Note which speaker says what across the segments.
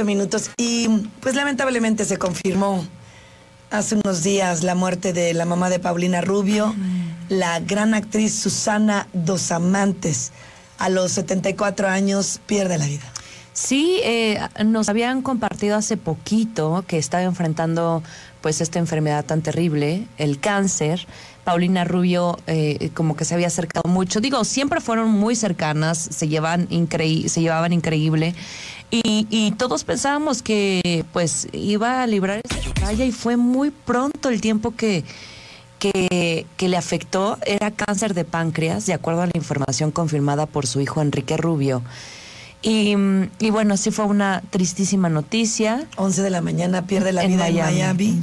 Speaker 1: ocho minutos. Y pues lamentablemente se confirmó hace unos días la muerte de la mamá de Paulina Rubio, la gran actriz Susana Dos Amantes. A los 74 años pierde la vida.
Speaker 2: Sí, eh, nos habían compartido hace poquito que estaba enfrentando pues esta enfermedad tan terrible, el cáncer. Paulina Rubio eh, como que se había acercado mucho. Digo, siempre fueron muy cercanas, se, llevan se llevaban increíble. Y, todos pensábamos que pues iba a librar esa batalla y fue muy pronto el tiempo que, que, que, le afectó. Era cáncer de páncreas, de acuerdo a la información confirmada por su hijo Enrique Rubio. Y, y, bueno, sí fue una tristísima noticia.
Speaker 1: 11 de la mañana pierde la vida en Miami.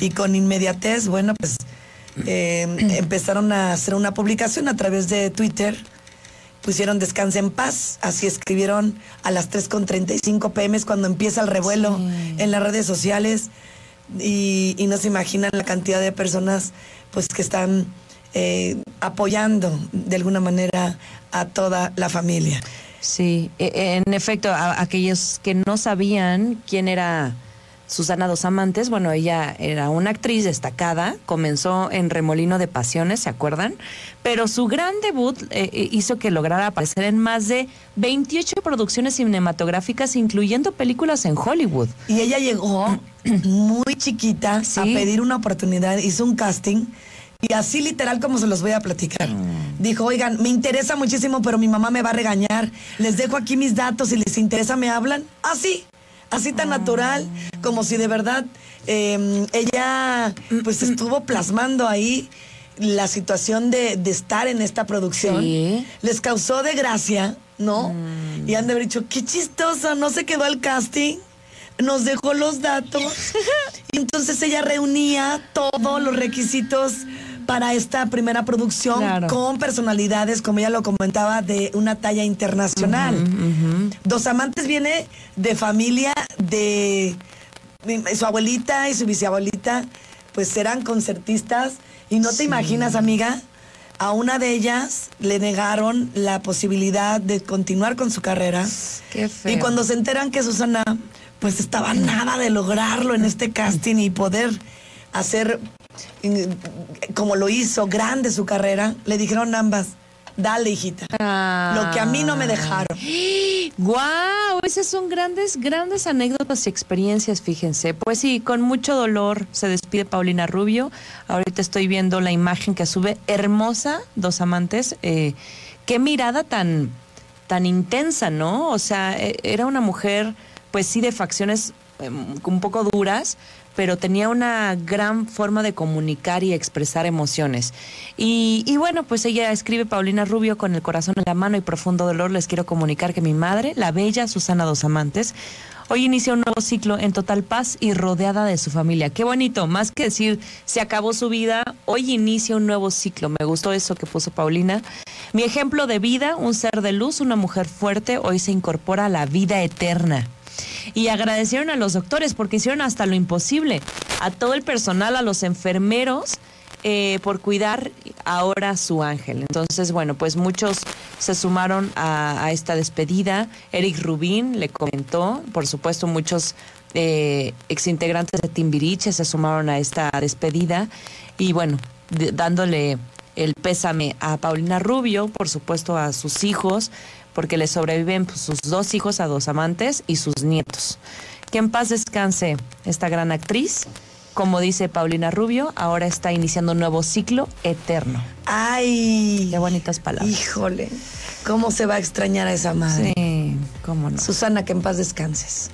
Speaker 1: Y con inmediatez, bueno, pues eh, empezaron a hacer una publicación a través de Twitter. Pusieron descanse en paz. Así escribieron a las 3.35 pm cuando empieza el revuelo en las redes sociales. Y, y, no se imaginan la cantidad de personas pues que están eh, apoyando de alguna manera a toda la familia.
Speaker 2: Sí, e, en efecto, aquellos que no sabían quién era Susana Dos Amantes, bueno, ella era una actriz destacada, comenzó en Remolino de Pasiones, ¿se acuerdan? Pero su gran debut eh, eh, hizo que lograra aparecer en más de 28 producciones cinematográficas, incluyendo películas en Hollywood.
Speaker 1: Y ella llegó muy chiquita a pedir una oportunidad, hizo un casting y así literal como se los voy a platicar. Mm. Dijo, oigan, me interesa muchísimo, pero mi mamá me va a regañar. Les dejo aquí mis datos, si les interesa me hablan. Así, así tan natural, como si de verdad em, ella pues estuvo plasmando ahí la situación de, estar en esta producción. Les causó de gracia, ¿no? Mm. Y han de haber dicho, qué chistoso, no se quedó al casting nos dejó los datos y entonces ella reunía todos los requisitos para esta primera producción con personalidades, como ella lo comentaba, de una talla internacional. Dos Amantes viene de familia de su abuelita y su bisabuelita, pues eran concertistas y no te imaginas, amiga, a una de ellas le negaron la posibilidad de continuar con su carrera.
Speaker 2: Qué feo.
Speaker 1: Y cuando se enteran que Susana pues estaba nada de lograrlo en este casting y poder hacer como lo hizo, grande su carrera, le dijeron ambas, dale hijita, lo que a mí no me dejaron.
Speaker 2: ¡Guau! Esas son grandes, grandes anécdotas y experiencias, fíjense. Pues sí, con mucho dolor se despide Paulina Rubio. Ahorita estoy viendo la imagen que sube, hermosa, dos amantes. Eh, qué mirada tan, tan intensa, ¿no? O sea, e, era una mujer, pues sí, de facciones un poco duras, pero tenía una gran forma de comunicar y expresar emociones. Y, bueno, pues ella escribe Paulina Rubio con el corazón en la mano y profundo dolor. Les quiero comunicar que mi madre, la bella Susana Dos Amantes, Hoy inicia un nuevo ciclo en total paz y rodeada de su familia. Qué bonito, más que decir se acabó su vida, hoy inicia un nuevo ciclo. Me gustó eso que puso Paulina. Mi ejemplo de vida, un ser de luz, una mujer fuerte, hoy se incorpora a la vida eterna y agradecieron a los doctores porque hicieron hasta lo imposible, a todo el personal, a los enfermeros. Eh, por cuidar ahora su ángel. Entonces, bueno, pues muchos se sumaron a, esta despedida. Eric Rubín le comentó, por supuesto, muchos eh, exintegrantes de Timbiriche se sumaron a esta despedida y bueno, dándole el pésame a Paulina Rubio, por supuesto a sus hijos, porque le sobreviven pues, sus dos hijos a dos amantes y sus nietos. Que en paz descanse esta gran actriz. Como dice Paulina Rubio, ahora está iniciando un nuevo ciclo eterno.
Speaker 1: ¡Ay!
Speaker 2: Qué bonitas palabras.
Speaker 1: Híjole, ¿cómo se va a extrañar a esa madre?
Speaker 2: Sí, cómo no.
Speaker 1: Susana, que en paz descanses.